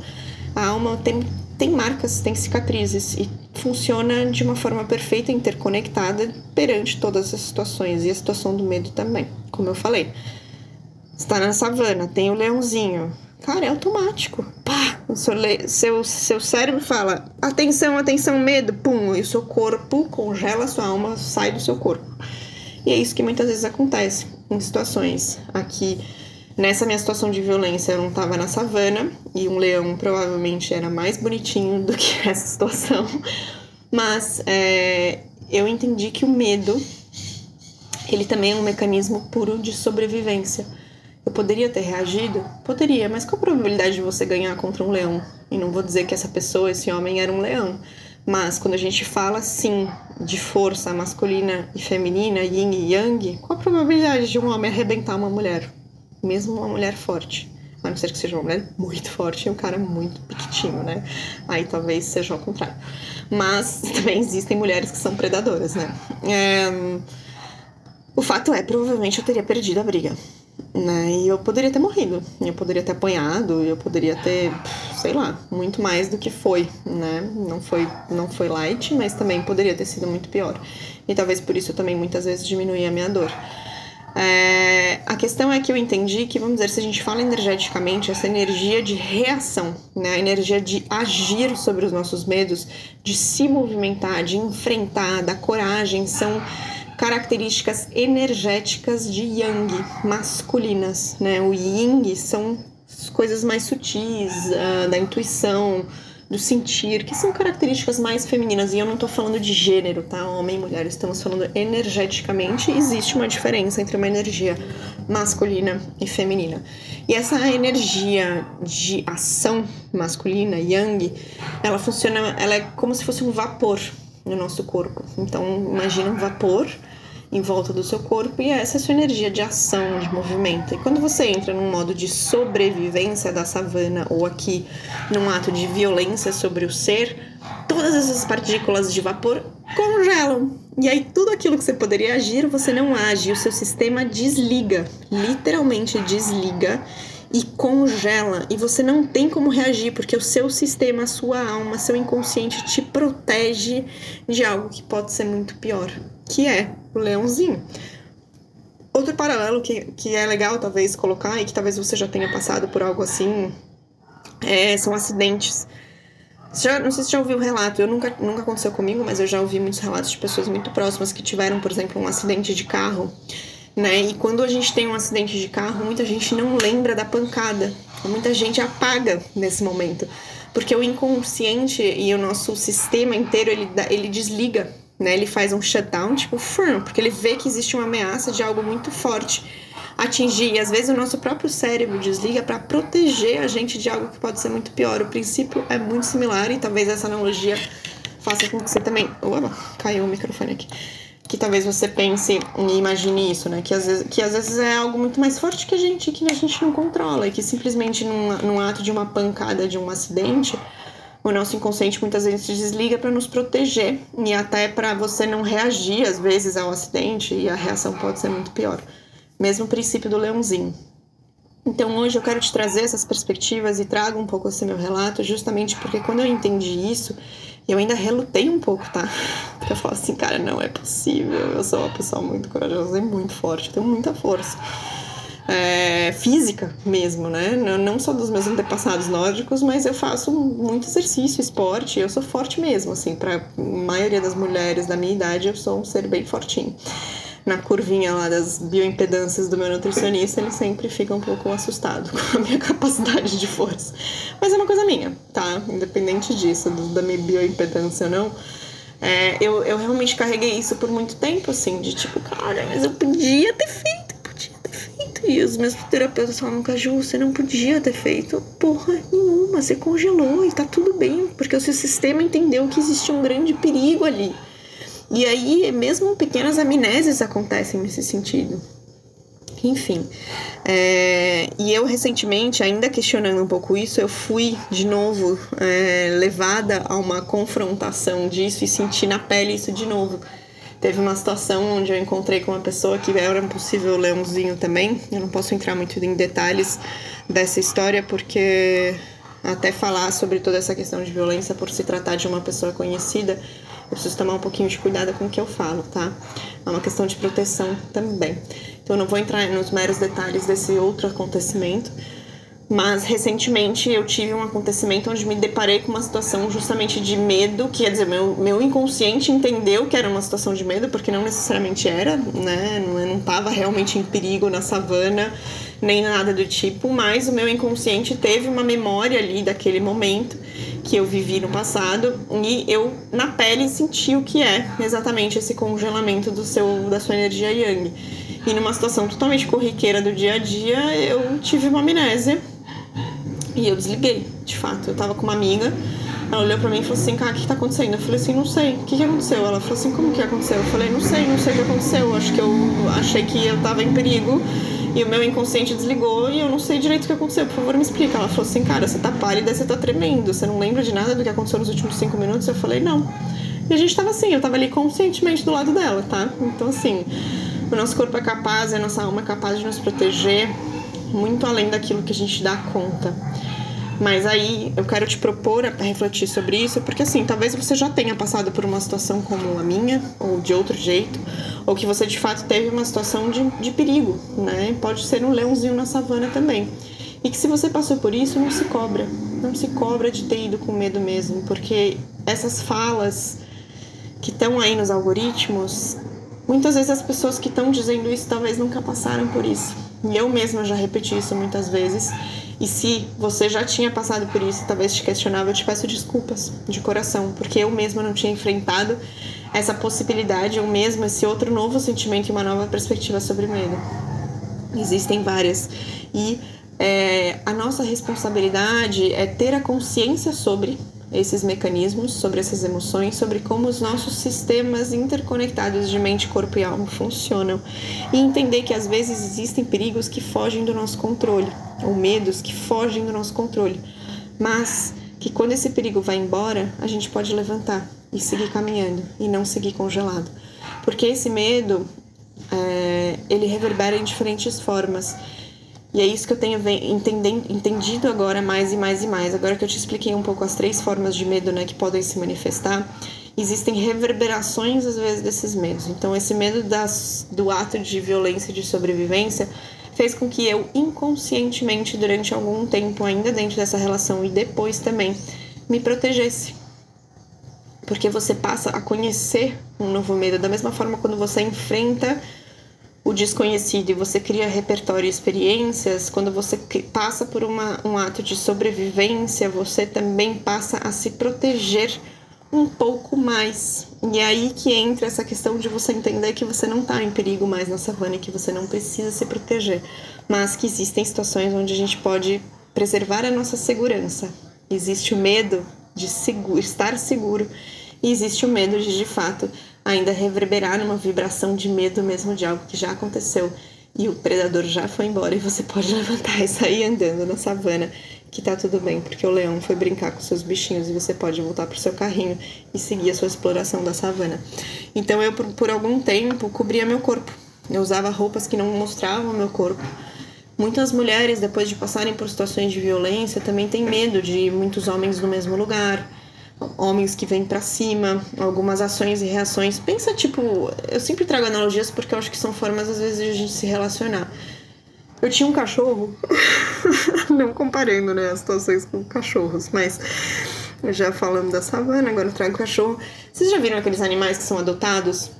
a alma tem, tem marcas, tem cicatrizes e funciona de uma forma perfeita, interconectada perante todas as situações e a situação do medo também, como eu falei. Está na savana, tem o leãozinho, Cara, é automático. Pá! Seu, seu, seu cérebro fala: atenção, atenção, medo, pum! E o seu corpo congela, a sua alma sai do seu corpo. E é isso que muitas vezes acontece em situações. Aqui, nessa minha situação de violência, eu não tava na savana e um leão provavelmente era mais bonitinho do que [LAUGHS] essa situação. Mas é, eu entendi que o medo ele também é um mecanismo puro de sobrevivência eu poderia ter reagido? Poderia, mas qual a probabilidade de você ganhar contra um leão? E não vou dizer que essa pessoa, esse homem, era um leão. Mas quando a gente fala, sim, de força masculina e feminina, yin e yang, qual a probabilidade de um homem arrebentar uma mulher? Mesmo uma mulher forte. A não ser que seja uma mulher muito forte e um cara muito pequitinho, né? Aí talvez seja ao contrário. Mas [LAUGHS] também existem mulheres que são predadoras, né? É... O fato é, provavelmente eu teria perdido a briga né? E eu poderia ter morrido, eu poderia ter apanhado, eu poderia ter, sei lá, muito mais do que foi, né? Não foi, não foi light, mas também poderia ter sido muito pior. E talvez por isso eu também muitas vezes diminuí a minha dor. É, a questão é que eu entendi que, vamos dizer, se a gente fala energeticamente, essa energia de reação, né, a energia de agir sobre os nossos medos, de se movimentar, de enfrentar, da coragem, são características energéticas de yang, masculinas, né? O yin são coisas mais sutis, uh, da intuição, do sentir, que são características mais femininas. E eu não tô falando de gênero, tá? Homem e mulher, estamos falando energeticamente. Existe uma diferença entre uma energia masculina e feminina. E essa energia de ação masculina, yang, ela funciona, ela é como se fosse um vapor, no nosso corpo. Então, imagina um vapor em volta do seu corpo e essa é a sua energia de ação, de movimento. E quando você entra num modo de sobrevivência da savana ou aqui num ato de violência sobre o ser, todas essas partículas de vapor congelam. E aí tudo aquilo que você poderia agir, você não age, o seu sistema desliga, literalmente desliga e congela e você não tem como reagir porque o seu sistema, a sua alma, seu inconsciente te protege de algo que pode ser muito pior, que é o leãozinho. Outro paralelo que, que é legal talvez colocar e que talvez você já tenha passado por algo assim é, são acidentes. Já, não sei se já ouviu o relato, eu nunca, nunca aconteceu comigo, mas eu já ouvi muitos relatos de pessoas muito próximas que tiveram, por exemplo, um acidente de carro né? E quando a gente tem um acidente de carro, muita gente não lembra da pancada. Muita gente apaga nesse momento. Porque o inconsciente e o nosso sistema inteiro, ele, ele desliga, né? Ele faz um shutdown, tipo, firm, porque ele vê que existe uma ameaça de algo muito forte atingir. E às vezes o nosso próprio cérebro desliga para proteger a gente de algo que pode ser muito pior. O princípio é muito similar e talvez essa analogia faça com que você também. Opa, caiu o microfone aqui que talvez você pense e imagine isso, né? Que às, vezes, que às vezes é algo muito mais forte que a gente, que a gente não controla, e que simplesmente num, num ato de uma pancada, de um acidente, o nosso inconsciente muitas vezes se desliga para nos proteger e até para você não reagir às vezes ao acidente e a reação pode ser muito pior. Mesmo princípio do leãozinho. Então hoje eu quero te trazer essas perspectivas e trago um pouco esse meu relato, justamente porque quando eu entendi isso, eu ainda relutei um pouco, tá? Porque eu falo assim, cara, não é possível. Eu sou uma pessoa muito corajosa e muito forte, tenho muita força. É, física mesmo, né? Não só dos meus antepassados nórdicos, mas eu faço muito exercício, esporte, eu sou forte mesmo, assim, para maioria das mulheres da minha idade, eu sou um ser bem fortinho na curvinha lá das bioimpedâncias do meu nutricionista, ele sempre fica um pouco assustado [LAUGHS] com a minha capacidade de força. Mas é uma coisa minha, tá? Independente disso, da minha bioimpedância ou não. É, eu, eu realmente carreguei isso por muito tempo, assim, de tipo, cara, mas eu podia ter feito. E os meus terapeutas falavam, Caju, você não podia ter feito porra nenhuma, você congelou e tá tudo bem, porque o seu sistema entendeu que existia um grande perigo ali. E aí, mesmo pequenas amnésias acontecem nesse sentido. Enfim. É, e eu recentemente, ainda questionando um pouco isso, eu fui de novo é, levada a uma confrontação disso e senti na pele isso de novo. Teve uma situação onde eu encontrei com uma pessoa que era um possível leãozinho também. Eu não posso entrar muito em detalhes dessa história porque até falar sobre toda essa questão de violência por se tratar de uma pessoa conhecida, eu preciso tomar um pouquinho de cuidado com o que eu falo, tá? É uma questão de proteção também. Então eu não vou entrar nos meros detalhes desse outro acontecimento, mas recentemente eu tive um acontecimento onde me deparei com uma situação justamente de medo, que quer dizer, meu, meu inconsciente entendeu que era uma situação de medo, porque não necessariamente era, né? Não, não estava realmente em perigo na savana, nem nada do tipo, mas o meu inconsciente teve uma memória ali daquele momento que eu vivi no passado e eu na pele senti o que é exatamente esse congelamento do seu da sua energia yang. E numa situação totalmente corriqueira do dia a dia, eu tive uma amnésia e eu desliguei, de fato. Eu tava com uma amiga, ela olhou pra mim e falou assim: Cara, o que tá acontecendo? Eu falei assim: Não sei, o que, que aconteceu? Ela falou assim: Como que aconteceu? Eu falei: Não sei, não sei o que aconteceu. Acho que eu achei que eu tava em perigo e o meu inconsciente desligou e eu não sei direito o que aconteceu. Por favor, me explica. Ela falou assim: Cara, você tá pálida, você tá tremendo. Você não lembra de nada do que aconteceu nos últimos cinco minutos? Eu falei: Não. E a gente tava assim, eu tava ali conscientemente do lado dela, tá? Então, assim, o nosso corpo é capaz, a nossa alma é capaz de nos proteger muito além daquilo que a gente dá conta. Mas aí eu quero te propor a refletir sobre isso, porque assim, talvez você já tenha passado por uma situação como a minha, ou de outro jeito, ou que você de fato teve uma situação de, de perigo, né? Pode ser um leãozinho na savana também. E que se você passou por isso, não se cobra. Não se cobra de ter ido com medo mesmo, porque essas falas que estão aí nos algoritmos, muitas vezes as pessoas que estão dizendo isso talvez nunca passaram por isso. E eu mesma já repeti isso muitas vezes. E se você já tinha passado por isso, talvez te questionava, eu te peço desculpas de coração, porque eu mesma não tinha enfrentado essa possibilidade, ou mesmo esse outro novo sentimento e uma nova perspectiva sobre medo. Existem várias. E é, a nossa responsabilidade é ter a consciência sobre esses mecanismos, sobre essas emoções, sobre como os nossos sistemas interconectados de mente, corpo e alma funcionam. E entender que às vezes existem perigos que fogem do nosso controle, ou medos que fogem do nosso controle, mas que quando esse perigo vai embora, a gente pode levantar e seguir caminhando e não seguir congelado, porque esse medo é, ele reverbera em diferentes formas e é isso que eu tenho entendido agora mais e mais e mais. Agora que eu te expliquei um pouco as três formas de medo né, que podem se manifestar, existem reverberações às vezes desses medos. Então, esse medo das, do ato de violência e de sobrevivência fez com que eu inconscientemente, durante algum tempo, ainda dentro dessa relação e depois também, me protegesse. Porque você passa a conhecer um novo medo, da mesma forma quando você enfrenta o desconhecido e você cria repertório e experiências, quando você passa por uma, um ato de sobrevivência, você também passa a se proteger um pouco mais. E é aí que entra essa questão de você entender que você não está em perigo mais na savana e que você não precisa se proteger, mas que existem situações onde a gente pode preservar a nossa segurança. Existe o medo de seguro, estar seguro e existe o medo de, de fato, ainda reverberar numa vibração de medo mesmo de algo que já aconteceu e o predador já foi embora e você pode [LAUGHS] levantar e sair andando na savana que tá tudo bem, porque o leão foi brincar com seus bichinhos e você pode voltar pro seu carrinho e seguir a sua exploração da savana. Então eu por, por algum tempo cobria meu corpo. Eu usava roupas que não mostravam meu corpo. Muitas mulheres, depois de passarem por situações de violência, também têm medo de muitos homens no mesmo lugar homens que vêm para cima, algumas ações e reações. Pensa, tipo, eu sempre trago analogias porque eu acho que são formas, às vezes, de a gente se relacionar. Eu tinha um cachorro, [LAUGHS] não comparando, né, as situações com cachorros, mas já falando da savana, agora eu trago cachorro. Vocês já viram aqueles animais que são adotados?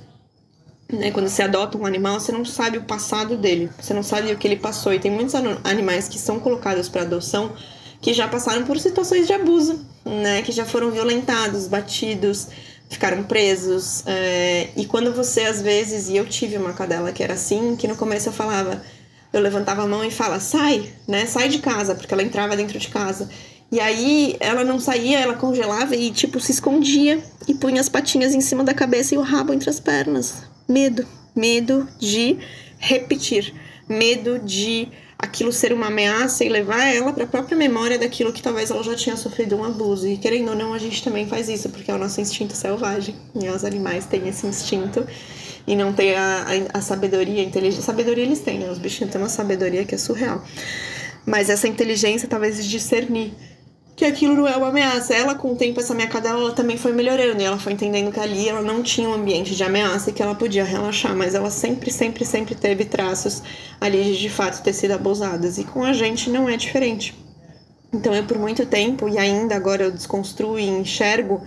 Né, quando você adota um animal, você não sabe o passado dele, você não sabe o que ele passou. E tem muitos animais que são colocados para adoção que já passaram por situações de abuso, né? Que já foram violentados, batidos, ficaram presos. É, e quando você, às vezes, e eu tive uma cadela que era assim, que no começo eu falava, eu levantava a mão e fala, sai, né? Sai de casa, porque ela entrava dentro de casa. E aí ela não saía, ela congelava e tipo se escondia e punha as patinhas em cima da cabeça e o rabo entre as pernas. Medo, medo de repetir, medo de aquilo ser uma ameaça e levar ela para a própria memória daquilo que talvez ela já tinha sofrido um abuso. E querendo ou não, a gente também faz isso, porque é o nosso instinto selvagem. E os animais têm esse instinto e não tem a, a, a sabedoria, a inteligência. Sabedoria eles têm, né? Os bichinhos têm uma sabedoria que é surreal. Mas essa inteligência, talvez, de discernir que aquilo não é uma ameaça. Ela, com o tempo, essa minha cadela, ela também foi melhorando. E ela foi entendendo que ali ela não tinha um ambiente de ameaça e que ela podia relaxar. Mas ela sempre, sempre, sempre teve traços ali de, de fato, ter sido abusadas. E com a gente não é diferente. Então, eu, por muito tempo, e ainda agora eu desconstruo e enxergo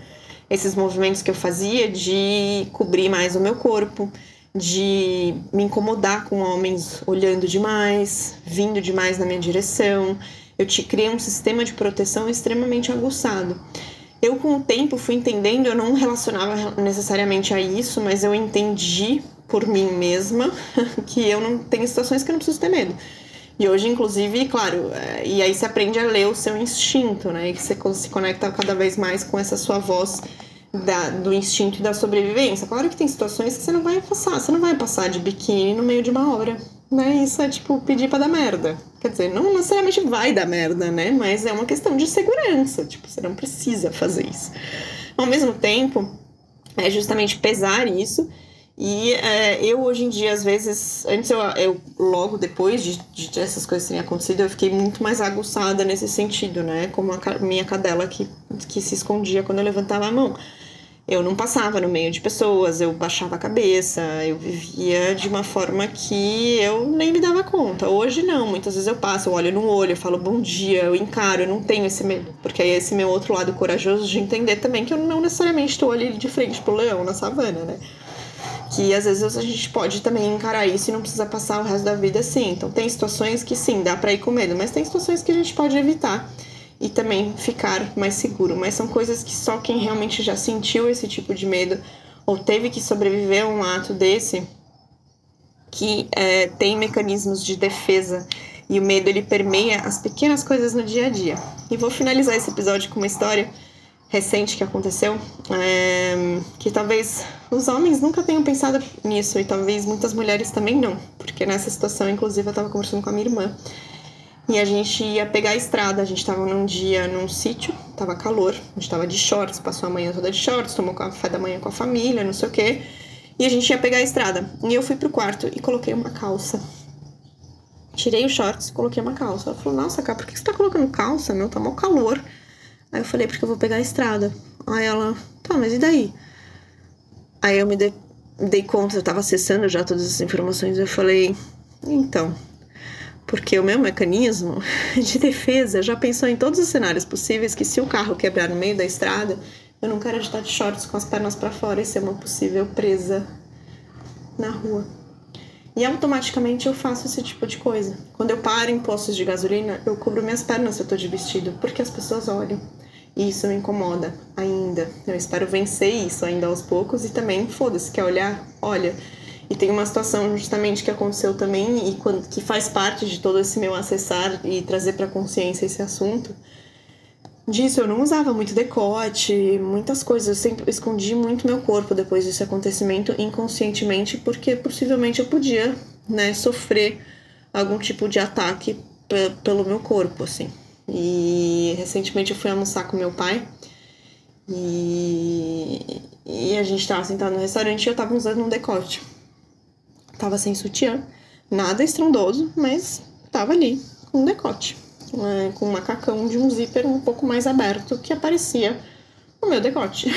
esses movimentos que eu fazia de cobrir mais o meu corpo, de me incomodar com homens olhando demais, vindo demais na minha direção eu te criei um sistema de proteção extremamente aguçado. Eu, com o tempo, fui entendendo, eu não relacionava necessariamente a isso, mas eu entendi por mim mesma [LAUGHS] que eu não tenho situações que eu não preciso ter medo. E hoje, inclusive, claro, é, e aí você aprende a ler o seu instinto, né? E você se conecta cada vez mais com essa sua voz da, do instinto e da sobrevivência. Claro que tem situações que você não vai passar, você não vai passar de biquíni no meio de uma obra, né? Isso é tipo pedir pra dar merda. Quer dizer, não necessariamente vai dar merda, né? Mas é uma questão de segurança. Tipo, você não precisa fazer isso. Ao mesmo tempo, é justamente pesar isso. E é, eu hoje em dia, às vezes, antes eu, eu logo depois de, de essas coisas terem acontecido, eu fiquei muito mais aguçada nesse sentido, né? Como a minha cadela que, que se escondia quando eu levantava a mão eu não passava no meio de pessoas, eu baixava a cabeça, eu vivia de uma forma que eu nem me dava conta. Hoje não, muitas vezes eu passo, eu olho no olho, eu falo bom dia, eu encaro, eu não tenho esse medo. Porque aí é esse meu outro lado corajoso de entender também que eu não necessariamente estou ali de frente pro leão na savana, né? Que às vezes a gente pode também encarar isso e não precisa passar o resto da vida assim. Então tem situações que sim, dá pra ir com medo, mas tem situações que a gente pode evitar e também ficar mais seguro. Mas são coisas que só quem realmente já sentiu esse tipo de medo ou teve que sobreviver a um ato desse que é, tem mecanismos de defesa e o medo ele permeia as pequenas coisas no dia a dia. E vou finalizar esse episódio com uma história recente que aconteceu, é, que talvez os homens nunca tenham pensado nisso e talvez muitas mulheres também não, porque nessa situação, inclusive, eu estava conversando com a minha irmã e a gente ia pegar a estrada. A gente tava num dia num sítio, tava calor, a gente tava de shorts, passou a manhã toda de shorts, tomou café da manhã com a família, não sei o quê. E a gente ia pegar a estrada. E eu fui pro quarto e coloquei uma calça. Tirei os shorts coloquei uma calça. Ela falou, nossa, cara, por que você tá colocando calça, meu? Tá mal calor. Aí eu falei, porque eu vou pegar a estrada. Aí ela, tá, mas e daí? Aí eu me dei, dei conta, eu tava acessando já todas as informações. Eu falei, então, porque o meu mecanismo [LAUGHS] de defesa já pensou em todos os cenários possíveis que se o carro quebrar no meio da estrada, eu não quero estar de shorts com as pernas para fora e ser uma possível presa na rua. E automaticamente eu faço esse tipo de coisa. Quando eu paro em postos de gasolina, eu cubro minhas pernas se eu tô de vestido, porque as pessoas olham. E isso me incomoda ainda. Eu espero vencer isso ainda aos poucos e também, foda-se, quer olhar? Olha. E tem uma situação justamente que aconteceu também e quando, que faz parte de todo esse meu acessar e trazer para consciência esse assunto. Disso, eu não usava muito decote, muitas coisas. Eu sempre escondi muito meu corpo depois desse acontecimento inconscientemente, porque possivelmente eu podia, né, sofrer algum tipo de ataque pelo meu corpo, assim. E recentemente eu fui almoçar com meu pai e, e a gente tava sentado no restaurante e eu tava usando um decote. Tava sem sutiã, nada estrondoso, mas tava ali com um decote, com um macacão de um zíper um pouco mais aberto que aparecia no meu decote.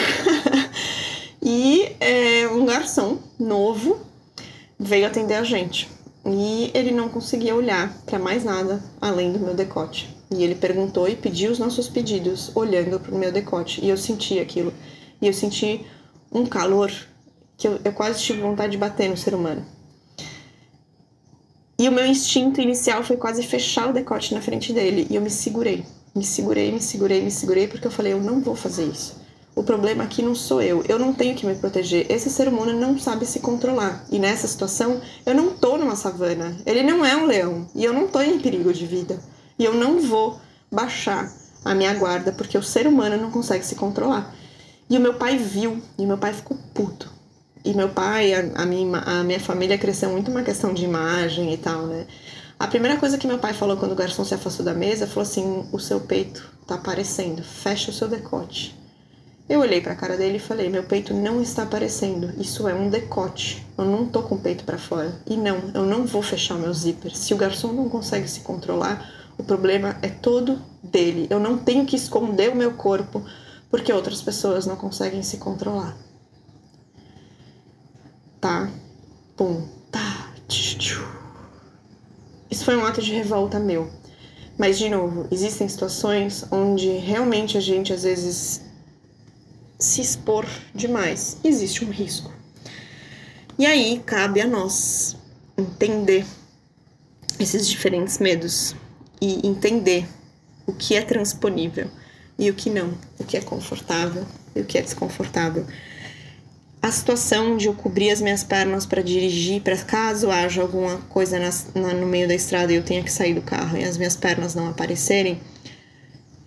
[LAUGHS] e é, um garçom novo veio atender a gente. E ele não conseguia olhar para mais nada além do meu decote. E ele perguntou e pediu os nossos pedidos, olhando para o meu decote. E eu senti aquilo. E eu senti um calor que eu, eu quase tive vontade de bater no ser humano. E o meu instinto inicial foi quase fechar o decote na frente dele. E eu me segurei. Me segurei, me segurei, me segurei, porque eu falei, eu não vou fazer isso. O problema aqui não sou eu. Eu não tenho que me proteger. Esse ser humano não sabe se controlar. E nessa situação, eu não tô numa savana. Ele não é um leão. E eu não tô em perigo de vida. E eu não vou baixar a minha guarda porque o ser humano não consegue se controlar. E o meu pai viu. E o meu pai ficou puto. E meu pai, a, a, minha, a minha família cresceu muito uma questão de imagem e tal, né? A primeira coisa que meu pai falou quando o garçom se afastou da mesa falou assim: o seu peito tá aparecendo, fecha o seu decote. Eu olhei para a cara dele e falei: meu peito não está aparecendo, isso é um decote. Eu não tô com o peito para fora. E não, eu não vou fechar meu zíper. Se o garçom não consegue se controlar, o problema é todo dele. Eu não tenho que esconder o meu corpo porque outras pessoas não conseguem se controlar. Tá? Pum. Tá. Isso foi um ato de revolta meu. Mas, de novo, existem situações onde realmente a gente às vezes se expor demais. Existe um risco. E aí cabe a nós entender esses diferentes medos e entender o que é transponível e o que não, o que é confortável e o que é desconfortável a situação de eu cobrir as minhas pernas para dirigir, para caso haja alguma coisa na, na, no meio da estrada e eu tenha que sair do carro e as minhas pernas não aparecerem,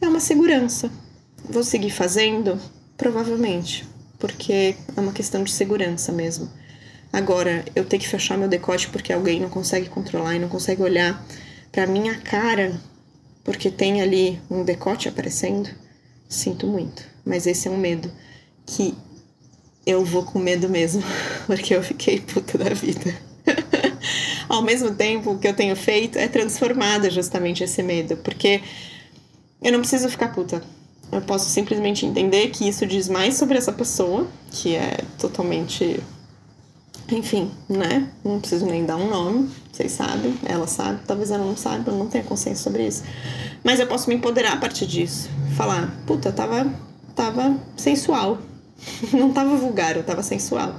é uma segurança. Vou seguir fazendo? Provavelmente, porque é uma questão de segurança mesmo. Agora, eu ter que fechar meu decote porque alguém não consegue controlar e não consegue olhar para minha cara porque tem ali um decote aparecendo, sinto muito. Mas esse é um medo que eu vou com medo mesmo, [LAUGHS] porque eu fiquei puta da vida. [LAUGHS] Ao mesmo tempo, o que eu tenho feito é transformada justamente esse medo, porque eu não preciso ficar puta. Eu posso simplesmente entender que isso diz mais sobre essa pessoa, que é totalmente. Enfim, né? Não preciso nem dar um nome, vocês sabem, ela sabe, talvez ela não saiba, eu não tenha consciência sobre isso. Mas eu posso me empoderar a partir disso. Falar, puta, tava, tava sensual, [LAUGHS] não tava vulgar, eu tava sensual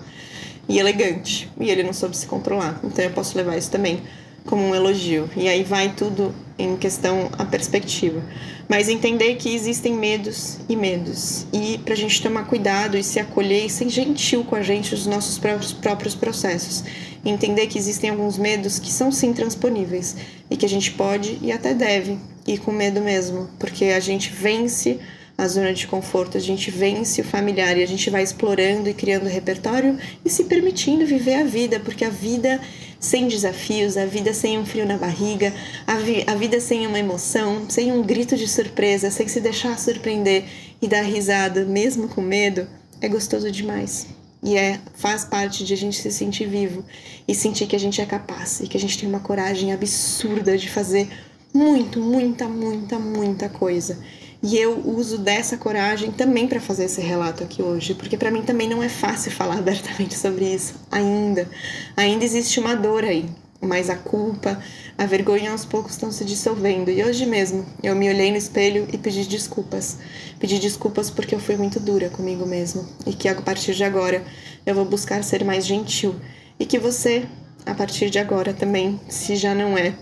e elegante. E ele não soube se controlar. Então eu posso levar isso também como um elogio. E aí vai tudo em questão a perspectiva. Mas entender que existem medos e medos. E pra gente tomar cuidado e se acolher e ser gentil com a gente os nossos próprios processos. entender que existem alguns medos que são sim transponíveis e que a gente pode e até deve ir com medo mesmo, porque a gente vence a zona de conforto, a gente vence o familiar e a gente vai explorando e criando repertório e se permitindo viver a vida, porque a vida sem desafios, a vida sem um frio na barriga, a, vi a vida sem uma emoção, sem um grito de surpresa, sem se deixar surpreender e dar risada, mesmo com medo, é gostoso demais. E é, faz parte de a gente se sentir vivo e sentir que a gente é capaz e que a gente tem uma coragem absurda de fazer muito, muita, muita, muita coisa. E eu uso dessa coragem também para fazer esse relato aqui hoje, porque para mim também não é fácil [LAUGHS] falar abertamente sobre isso ainda. Ainda existe uma dor aí, mas a culpa, a vergonha aos poucos estão se dissolvendo. E hoje mesmo eu me olhei no espelho e pedi desculpas. Pedi desculpas porque eu fui muito dura comigo mesmo e que a partir de agora eu vou buscar ser mais gentil e que você, a partir de agora também, se já não é,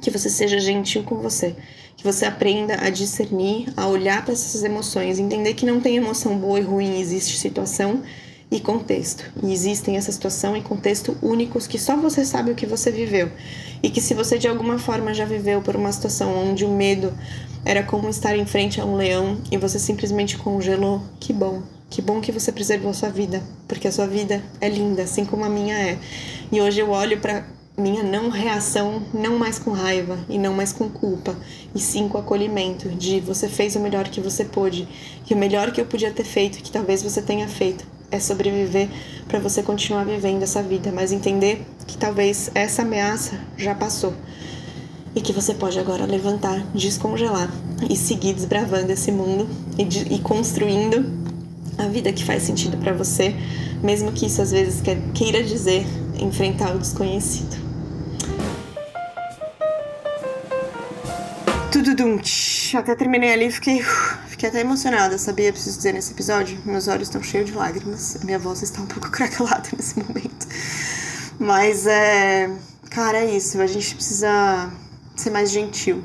que você seja gentil com você que você aprenda a discernir, a olhar para essas emoções, entender que não tem emoção boa e ruim, existe situação e contexto. E existem essa situação e contexto únicos que só você sabe o que você viveu. E que se você de alguma forma já viveu por uma situação onde o medo era como estar em frente a um leão e você simplesmente congelou, que bom. Que bom que você preservou sua vida, porque a sua vida é linda, assim como a minha é. E hoje eu olho para minha não reação, não mais com raiva e não mais com culpa, e sim com acolhimento de você fez o melhor que você pôde, e o melhor que eu podia ter feito, que talvez você tenha feito, é sobreviver para você continuar vivendo essa vida, mas entender que talvez essa ameaça já passou e que você pode agora levantar, descongelar e seguir desbravando esse mundo e, de, e construindo a vida que faz sentido para você, mesmo que isso às vezes queira dizer enfrentar o desconhecido. Tudum. Até terminei ali, fiquei, fiquei até emocionada, sabia? Preciso dizer nesse episódio. Meus olhos estão cheios de lágrimas. Minha voz está um pouco [LAUGHS] craquelada nesse momento. Mas é. Cara, é isso. A gente precisa ser mais gentil.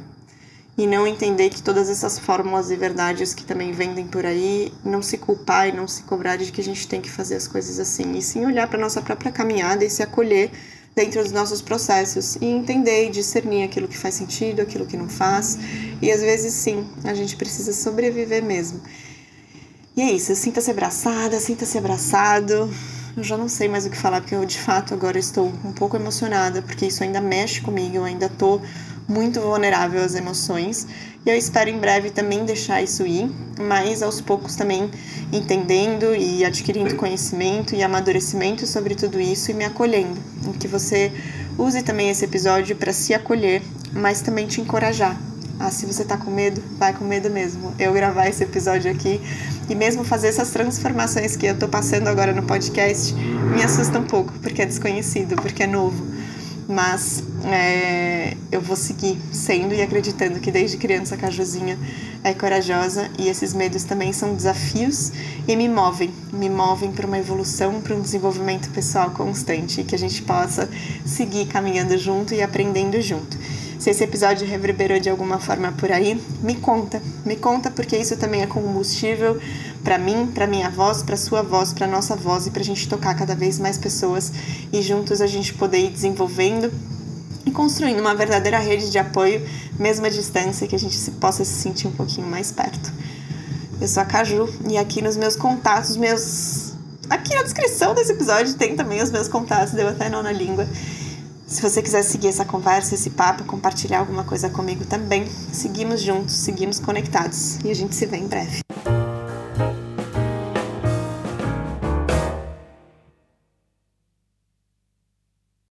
e não entender que todas essas fórmulas e verdades que também vendem por aí, não se culpar e não se cobrar de que a gente tem que fazer as coisas assim, e sim olhar para nossa própria caminhada e se acolher dentro dos nossos processos e entender e discernir aquilo que faz sentido, aquilo que não faz. E às vezes sim, a gente precisa sobreviver mesmo. E é isso, sinta-se abraçada, sinta-se abraçado. Eu já não sei mais o que falar, porque eu de fato agora estou um pouco emocionada, porque isso ainda mexe comigo, eu ainda tô muito vulnerável às emoções. E eu espero em breve também deixar isso ir, mas aos poucos também entendendo e adquirindo conhecimento e amadurecimento sobre tudo isso e me acolhendo. Que você use também esse episódio para se acolher, mas também te encorajar. Ah, se você tá com medo, vai com medo mesmo. Eu gravar esse episódio aqui e mesmo fazer essas transformações que eu tô passando agora no podcast me assusta um pouco, porque é desconhecido, porque é novo mas é, eu vou seguir sendo e acreditando que desde criança a Cajuzinha é corajosa e esses medos também são desafios e me movem, me movem para uma evolução, para um desenvolvimento pessoal constante que a gente possa seguir caminhando junto e aprendendo junto. Se esse episódio reverberou de alguma forma por aí, me conta, me conta porque isso também é combustível para mim, para minha voz, para sua voz, para nossa voz e para a gente tocar cada vez mais pessoas e juntos a gente poder ir desenvolvendo e construindo uma verdadeira rede de apoio, mesmo à distância, que a gente se, possa se sentir um pouquinho mais perto. Eu sou a Caju e aqui nos meus contatos, meus. Aqui na descrição desse episódio tem também os meus contatos, deu até nó na língua. Se você quiser seguir essa conversa, esse papo, compartilhar alguma coisa comigo também, seguimos juntos, seguimos conectados e a gente se vê em breve.